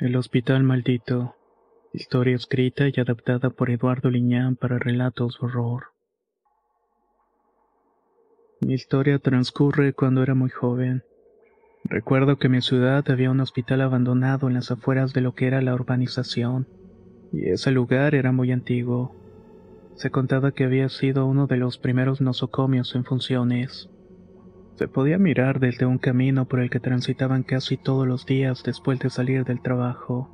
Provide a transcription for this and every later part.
El Hospital Maldito. Historia escrita y adaptada por Eduardo Liñán para relatos horror. Mi historia transcurre cuando era muy joven. Recuerdo que en mi ciudad había un hospital abandonado en las afueras de lo que era la urbanización, y ese lugar era muy antiguo. Se contaba que había sido uno de los primeros nosocomios en funciones. Se podía mirar desde un camino por el que transitaban casi todos los días después de salir del trabajo,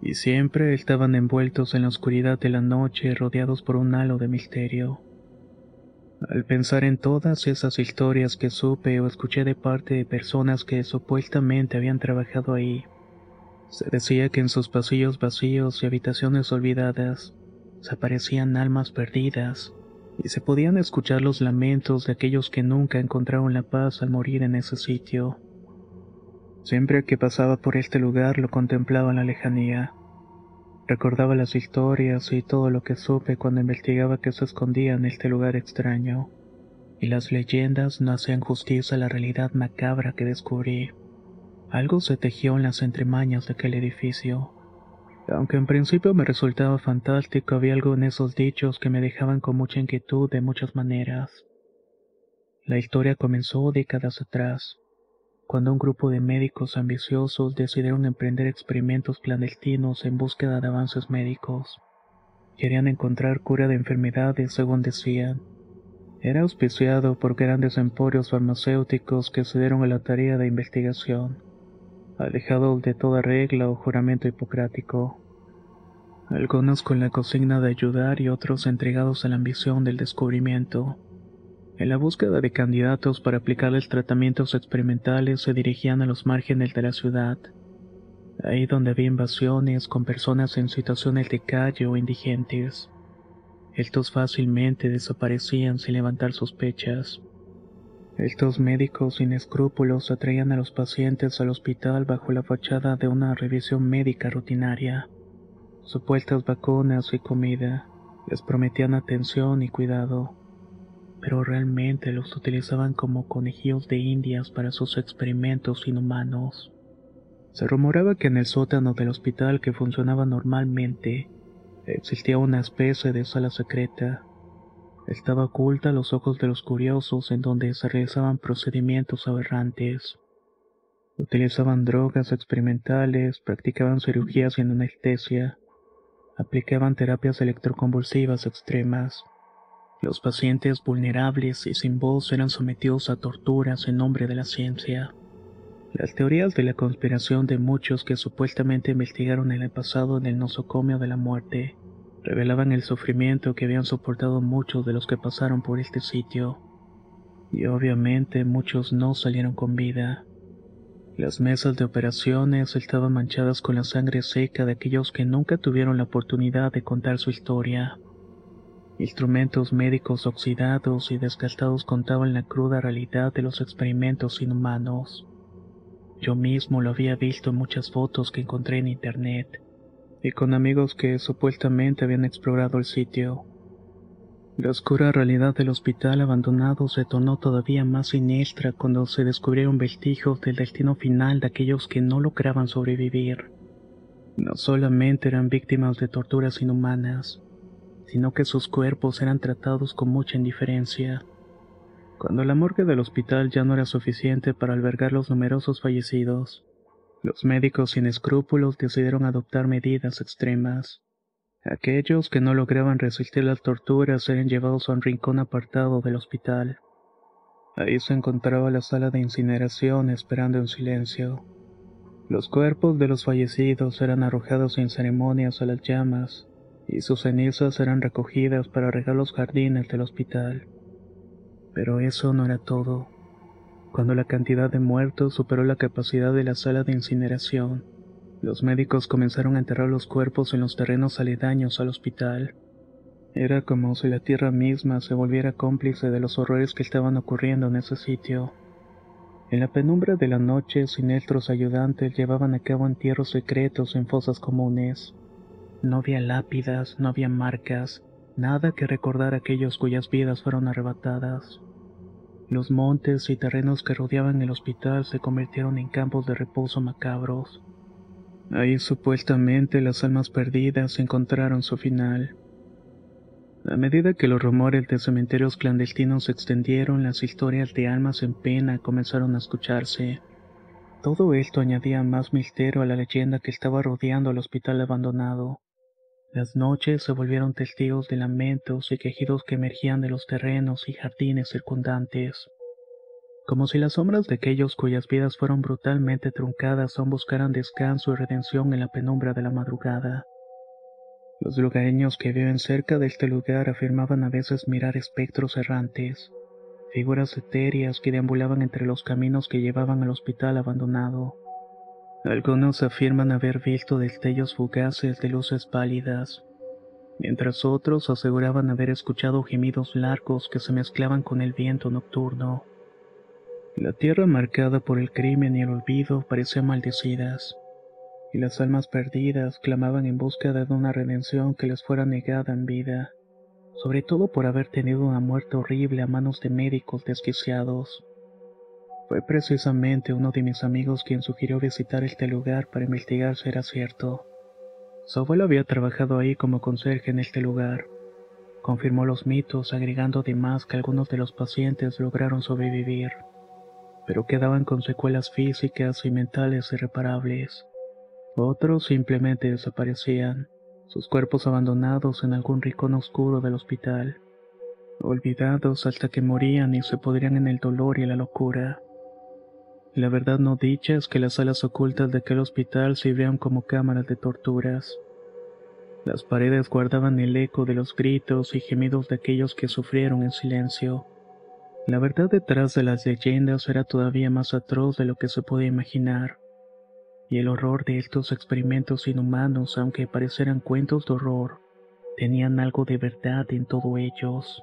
y siempre estaban envueltos en la oscuridad de la noche rodeados por un halo de misterio. Al pensar en todas esas historias que supe o escuché de parte de personas que supuestamente habían trabajado ahí, se decía que en sus pasillos vacíos y habitaciones olvidadas se aparecían almas perdidas, y se podían escuchar los lamentos de aquellos que nunca encontraron la paz al morir en ese sitio. Siempre que pasaba por este lugar lo contemplaba en la lejanía. Recordaba las historias y todo lo que supe cuando investigaba que se escondía en este lugar extraño. Y las leyendas no hacían justicia a la realidad macabra que descubrí. Algo se tejió en las entremañas de aquel edificio. Aunque en principio me resultaba fantástico, había algo en esos dichos que me dejaban con mucha inquietud de muchas maneras. La historia comenzó décadas atrás, cuando un grupo de médicos ambiciosos decidieron emprender experimentos clandestinos en búsqueda de avances médicos. Querían encontrar cura de enfermedades, según decían. Era auspiciado por grandes emporios farmacéuticos que se dieron a la tarea de investigación alejados de toda regla o juramento hipocrático. Algunos con la consigna de ayudar y otros entregados a la ambición del descubrimiento. En la búsqueda de candidatos para aplicarles tratamientos experimentales se dirigían a los márgenes de la ciudad, ahí donde había invasiones con personas en situaciones de calle o indigentes. Estos fácilmente desaparecían sin levantar sospechas. Estos médicos sin escrúpulos atraían a los pacientes al hospital bajo la fachada de una revisión médica rutinaria. Supuestas vacunas y comida les prometían atención y cuidado, pero realmente los utilizaban como conejillos de indias para sus experimentos inhumanos. Se rumoraba que en el sótano del hospital que funcionaba normalmente existía una especie de sala secreta estaba oculta a los ojos de los curiosos en donde se realizaban procedimientos aberrantes. Utilizaban drogas experimentales, practicaban cirugías sin anestesia, aplicaban terapias electroconvulsivas extremas. Los pacientes vulnerables y sin voz eran sometidos a torturas en nombre de la ciencia. Las teorías de la conspiración de muchos que supuestamente investigaron en el pasado en el nosocomio de la muerte revelaban el sufrimiento que habían soportado muchos de los que pasaron por este sitio, y obviamente muchos no salieron con vida. Las mesas de operaciones estaban manchadas con la sangre seca de aquellos que nunca tuvieron la oportunidad de contar su historia. Instrumentos médicos oxidados y desgastados contaban la cruda realidad de los experimentos inhumanos. Yo mismo lo había visto en muchas fotos que encontré en internet y con amigos que supuestamente habían explorado el sitio. La oscura realidad del hospital abandonado se tornó todavía más siniestra cuando se descubrieron vestigios del destino final de aquellos que no lograban sobrevivir. No solamente eran víctimas de torturas inhumanas, sino que sus cuerpos eran tratados con mucha indiferencia. Cuando la morgue del hospital ya no era suficiente para albergar los numerosos fallecidos, los médicos sin escrúpulos decidieron adoptar medidas extremas. Aquellos que no lograban resistir las torturas eran llevados a un rincón apartado del hospital. Ahí se encontraba la sala de incineración esperando en silencio. Los cuerpos de los fallecidos eran arrojados sin ceremonias a las llamas, y sus cenizas eran recogidas para regar los jardines del hospital. Pero eso no era todo. Cuando la cantidad de muertos superó la capacidad de la sala de incineración, los médicos comenzaron a enterrar los cuerpos en los terrenos aledaños al hospital. Era como si la tierra misma se volviera cómplice de los horrores que estaban ocurriendo en ese sitio. En la penumbra de la noche, siniestros ayudantes llevaban a cabo entierros secretos en fosas comunes. No había lápidas, no había marcas, nada que recordar a aquellos cuyas vidas fueron arrebatadas. Los montes y terrenos que rodeaban el hospital se convirtieron en campos de reposo macabros. Ahí supuestamente las almas perdidas encontraron su final. A medida que los rumores de cementerios clandestinos se extendieron, las historias de almas en pena comenzaron a escucharse. Todo esto añadía más misterio a la leyenda que estaba rodeando el hospital abandonado. Las noches se volvieron testigos de lamentos y quejidos que emergían de los terrenos y jardines circundantes. Como si las sombras de aquellos cuyas vidas fueron brutalmente truncadas aún buscaran descanso y redención en la penumbra de la madrugada. Los lugareños que viven cerca de este lugar afirmaban a veces mirar espectros errantes, figuras etéreas que deambulaban entre los caminos que llevaban al hospital abandonado. Algunos afirman haber visto destellos fugaces de luces pálidas, mientras otros aseguraban haber escuchado gemidos largos que se mezclaban con el viento nocturno. La tierra marcada por el crimen y el olvido parecía maldecidas y las almas perdidas clamaban en búsqueda de una redención que les fuera negada en vida, sobre todo por haber tenido una muerte horrible a manos de médicos desquiciados. Fue precisamente uno de mis amigos quien sugirió visitar este lugar para investigar si era cierto. Su abuelo había trabajado ahí como conserje en este lugar. Confirmó los mitos, agregando además que algunos de los pacientes lograron sobrevivir, pero quedaban con secuelas físicas y mentales irreparables. Otros simplemente desaparecían, sus cuerpos abandonados en algún rincón oscuro del hospital, olvidados hasta que morían y se podrían en el dolor y la locura. La verdad no dicha es que las salas ocultas de aquel hospital sirvieron como cámaras de torturas. Las paredes guardaban el eco de los gritos y gemidos de aquellos que sufrieron en silencio. La verdad detrás de las leyendas era todavía más atroz de lo que se podía imaginar y el horror de estos experimentos inhumanos, aunque parecieran cuentos de horror, tenían algo de verdad en todo ellos.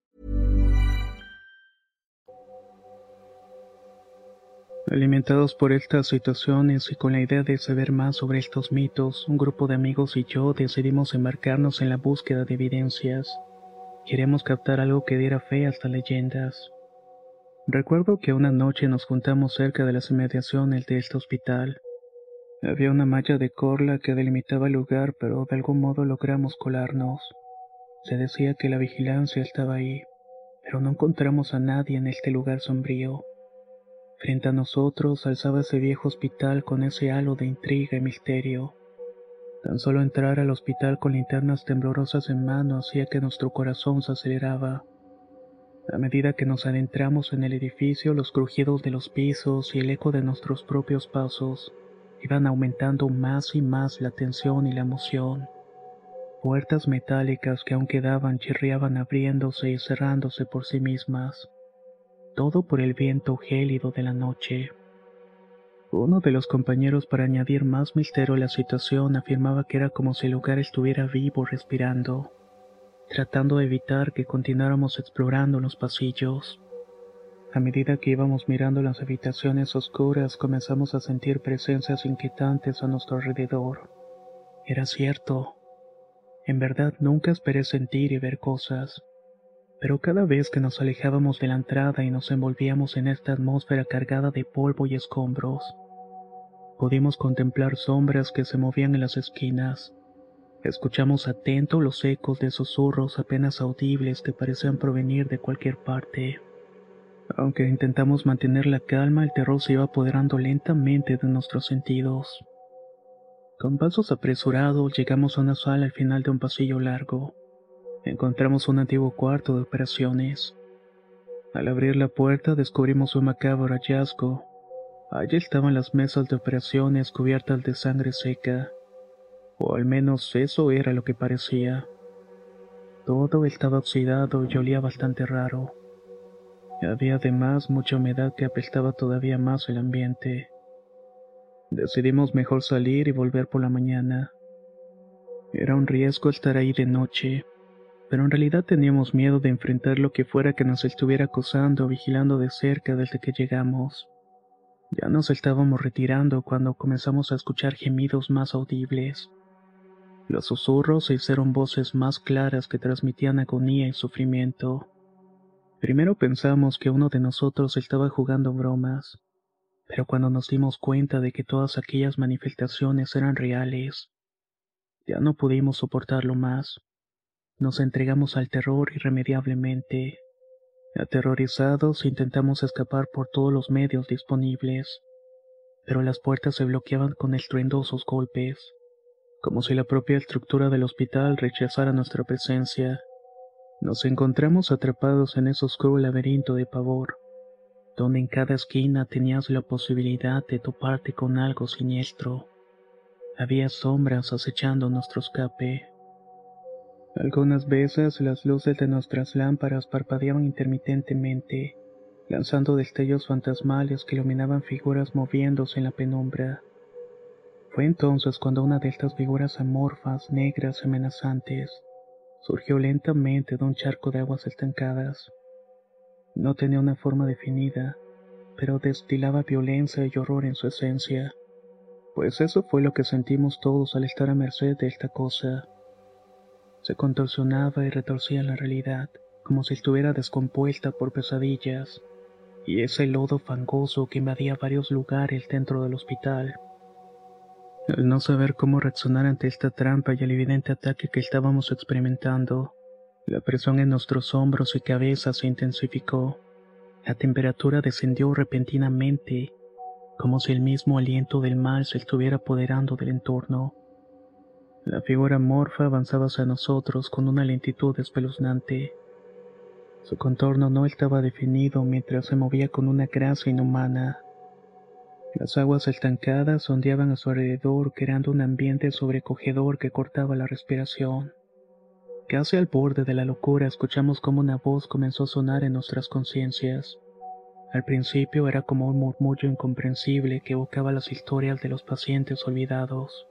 Alimentados por estas situaciones y con la idea de saber más sobre estos mitos, un grupo de amigos y yo decidimos embarcarnos en la búsqueda de evidencias. Queremos captar algo que diera fe a estas leyendas. Recuerdo que una noche nos juntamos cerca de las inmediaciones de este hospital. Había una malla de corla que delimitaba el lugar, pero de algún modo logramos colarnos. Se decía que la vigilancia estaba ahí, pero no encontramos a nadie en este lugar sombrío. Frente a nosotros alzaba ese viejo hospital con ese halo de intriga y misterio. Tan solo entrar al hospital con linternas temblorosas en mano hacía que nuestro corazón se aceleraba. A medida que nos adentramos en el edificio, los crujidos de los pisos y el eco de nuestros propios pasos iban aumentando más y más la tensión y la emoción. Puertas metálicas que aún quedaban chirriaban abriéndose y cerrándose por sí mismas. Todo por el viento gélido de la noche. Uno de los compañeros, para añadir más misterio a la situación, afirmaba que era como si el lugar estuviera vivo respirando, tratando de evitar que continuáramos explorando los pasillos. A medida que íbamos mirando las habitaciones oscuras, comenzamos a sentir presencias inquietantes a nuestro alrededor. Era cierto. En verdad nunca esperé sentir y ver cosas pero cada vez que nos alejábamos de la entrada y nos envolvíamos en esta atmósfera cargada de polvo y escombros, pudimos contemplar sombras que se movían en las esquinas. Escuchamos atento los ecos de susurros apenas audibles que parecían provenir de cualquier parte. Aunque intentamos mantener la calma, el terror se iba apoderando lentamente de nuestros sentidos. Con pasos apresurados llegamos a una sala al final de un pasillo largo encontramos un antiguo cuarto de operaciones. Al abrir la puerta descubrimos un macabro hallazgo. Allí estaban las mesas de operaciones cubiertas de sangre seca, o al menos eso era lo que parecía. Todo estaba oxidado y olía bastante raro. Había además mucha humedad que apestaba todavía más el ambiente. Decidimos mejor salir y volver por la mañana. Era un riesgo estar ahí de noche, pero en realidad teníamos miedo de enfrentar lo que fuera que nos estuviera acosando o vigilando de cerca desde que llegamos. Ya nos estábamos retirando cuando comenzamos a escuchar gemidos más audibles. Los susurros se hicieron voces más claras que transmitían agonía y sufrimiento. Primero pensamos que uno de nosotros estaba jugando bromas, pero cuando nos dimos cuenta de que todas aquellas manifestaciones eran reales, ya no pudimos soportarlo más. Nos entregamos al terror irremediablemente. Aterrorizados intentamos escapar por todos los medios disponibles, pero las puertas se bloqueaban con estruendosos golpes, como si la propia estructura del hospital rechazara nuestra presencia. Nos encontramos atrapados en ese oscuro laberinto de pavor, donde en cada esquina tenías la posibilidad de toparte con algo siniestro. Había sombras acechando nuestro escape. Algunas veces las luces de nuestras lámparas parpadeaban intermitentemente, lanzando destellos fantasmales que iluminaban figuras moviéndose en la penumbra. Fue entonces cuando una de estas figuras amorfas, negras y amenazantes, surgió lentamente de un charco de aguas estancadas. No tenía una forma definida, pero destilaba violencia y horror en su esencia, pues eso fue lo que sentimos todos al estar a merced de esta cosa se contorsionaba y retorcía la realidad, como si estuviera descompuesta por pesadillas, y ese lodo fangoso que invadía varios lugares dentro del hospital. Al no saber cómo reaccionar ante esta trampa y el evidente ataque que estábamos experimentando, la presión en nuestros hombros y cabeza se intensificó. La temperatura descendió repentinamente, como si el mismo aliento del mal se estuviera apoderando del entorno. La figura morfa avanzaba hacia nosotros con una lentitud espeluznante. Su contorno no estaba definido mientras se movía con una gracia inhumana. Las aguas estancadas ondeaban a su alrededor creando un ambiente sobrecogedor que cortaba la respiración. Casi al borde de la locura escuchamos como una voz comenzó a sonar en nuestras conciencias. Al principio era como un murmullo incomprensible que evocaba las historias de los pacientes olvidados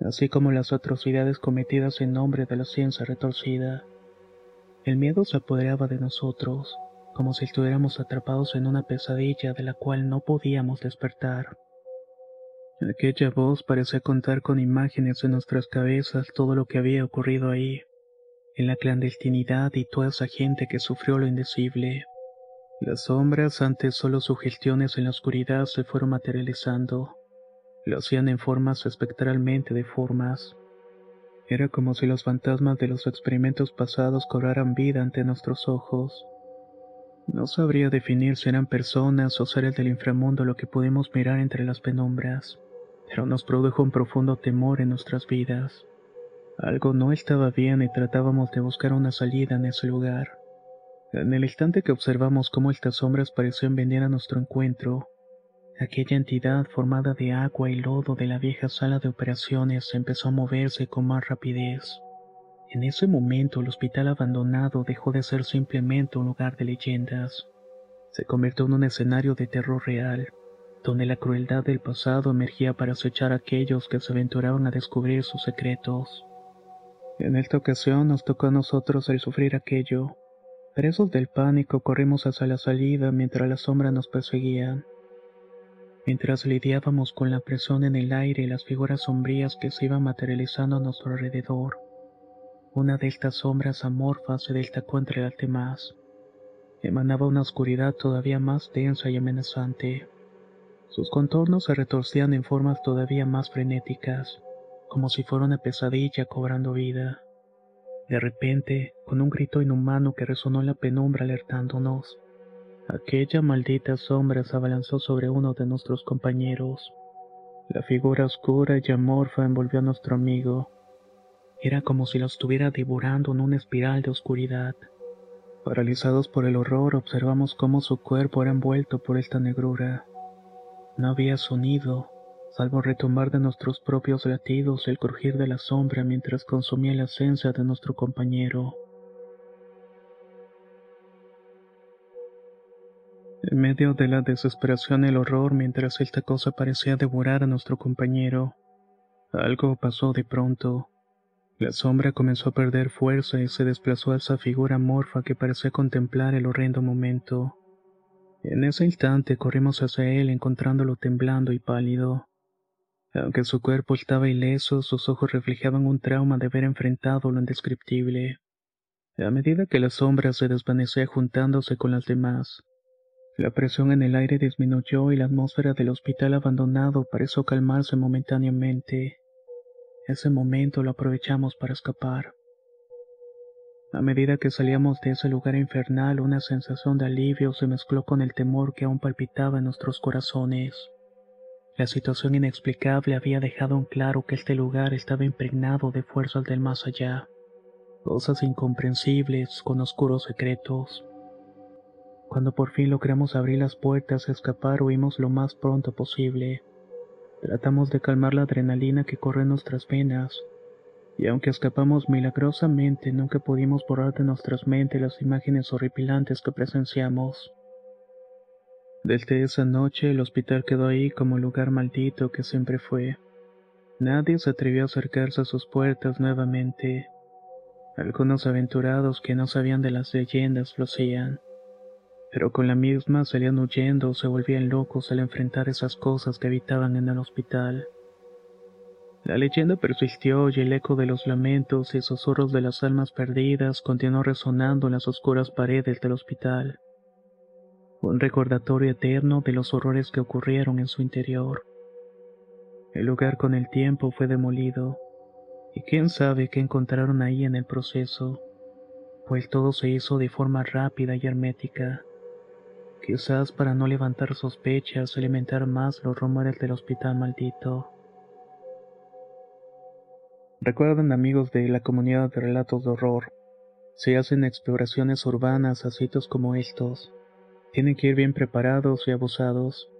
así como las atrocidades cometidas en nombre de la ciencia retorcida. El miedo se apoderaba de nosotros, como si estuviéramos atrapados en una pesadilla de la cual no podíamos despertar. Aquella voz parecía contar con imágenes en nuestras cabezas todo lo que había ocurrido ahí, en la clandestinidad y toda esa gente que sufrió lo indecible. Las sombras, antes solo sugestiones en la oscuridad, se fueron materializando lo hacían en formas espectralmente deformas. Era como si los fantasmas de los experimentos pasados cobraran vida ante nuestros ojos. No sabría definir si eran personas o seres del inframundo lo que pudimos mirar entre las penumbras, pero nos produjo un profundo temor en nuestras vidas. Algo no estaba bien y tratábamos de buscar una salida en ese lugar. En el instante que observamos cómo estas sombras parecían venir a nuestro encuentro, Aquella entidad formada de agua y lodo de la vieja sala de operaciones empezó a moverse con más rapidez. En ese momento el hospital abandonado dejó de ser simplemente un lugar de leyendas. se convirtió en un escenario de terror real, donde la crueldad del pasado emergía para acechar a aquellos que se aventuraban a descubrir sus secretos. En esta ocasión nos tocó a nosotros el sufrir aquello. Presos del pánico corrimos hacia la salida mientras las sombras nos perseguían. Mientras lidiábamos con la presión en el aire y las figuras sombrías que se iban materializando a nuestro alrededor, una de estas sombras amorfas se destacó entre las demás. Emanaba una oscuridad todavía más densa y amenazante. Sus contornos se retorcían en formas todavía más frenéticas, como si fuera una pesadilla cobrando vida. De repente, con un grito inhumano que resonó en la penumbra alertándonos, aquella maldita sombra se abalanzó sobre uno de nuestros compañeros. La figura oscura y amorfa envolvió a nuestro amigo, era como si lo estuviera devorando en una espiral de oscuridad. Paralizados por el horror, observamos cómo su cuerpo era envuelto por esta negrura. No había sonido, salvo retumbar de nuestros propios latidos el crujir de la sombra mientras consumía la esencia de nuestro compañero. En medio de la desesperación y el horror, mientras esta cosa parecía devorar a nuestro compañero, algo pasó de pronto. La sombra comenzó a perder fuerza y se desplazó a esa figura morfa que parecía contemplar el horrendo momento. En ese instante corrimos hacia él encontrándolo temblando y pálido. Aunque su cuerpo estaba ileso, sus ojos reflejaban un trauma de haber enfrentado lo indescriptible. A medida que la sombra se desvanecía juntándose con las demás, la presión en el aire disminuyó y la atmósfera del hospital abandonado pareció calmarse momentáneamente. Ese momento lo aprovechamos para escapar. A medida que salíamos de ese lugar infernal, una sensación de alivio se mezcló con el temor que aún palpitaba en nuestros corazones. La situación inexplicable había dejado en claro que este lugar estaba impregnado de fuerzas del más allá, cosas incomprensibles con oscuros secretos. Cuando por fin logramos abrir las puertas y escapar, huimos lo más pronto posible. Tratamos de calmar la adrenalina que corre en nuestras venas, y aunque escapamos milagrosamente, nunca pudimos borrar de nuestras mentes las imágenes horripilantes que presenciamos. Desde esa noche el hospital quedó ahí como lugar maldito que siempre fue. Nadie se atrevió a acercarse a sus puertas nuevamente. Algunos aventurados que no sabían de las leyendas lo hacían pero con la misma salían huyendo o se volvían locos al enfrentar esas cosas que habitaban en el hospital. La leyenda persistió y el eco de los lamentos y susurros de las almas perdidas continuó resonando en las oscuras paredes del hospital. Un recordatorio eterno de los horrores que ocurrieron en su interior. El lugar con el tiempo fue demolido, y quién sabe qué encontraron ahí en el proceso, pues todo se hizo de forma rápida y hermética quizás para no levantar sospechas o alimentar más los rumores del hospital maldito. Recuerden amigos de la comunidad de relatos de horror, si hacen exploraciones urbanas a sitios como estos, tienen que ir bien preparados y abusados,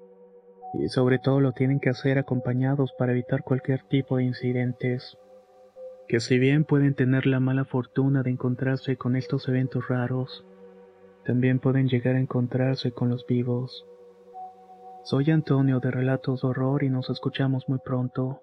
y sobre todo lo tienen que hacer acompañados para evitar cualquier tipo de incidentes, que si bien pueden tener la mala fortuna de encontrarse con estos eventos raros, también pueden llegar a encontrarse con los vivos. Soy Antonio de Relatos de Horror y nos escuchamos muy pronto.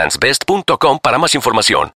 egglandsbest.com para más información.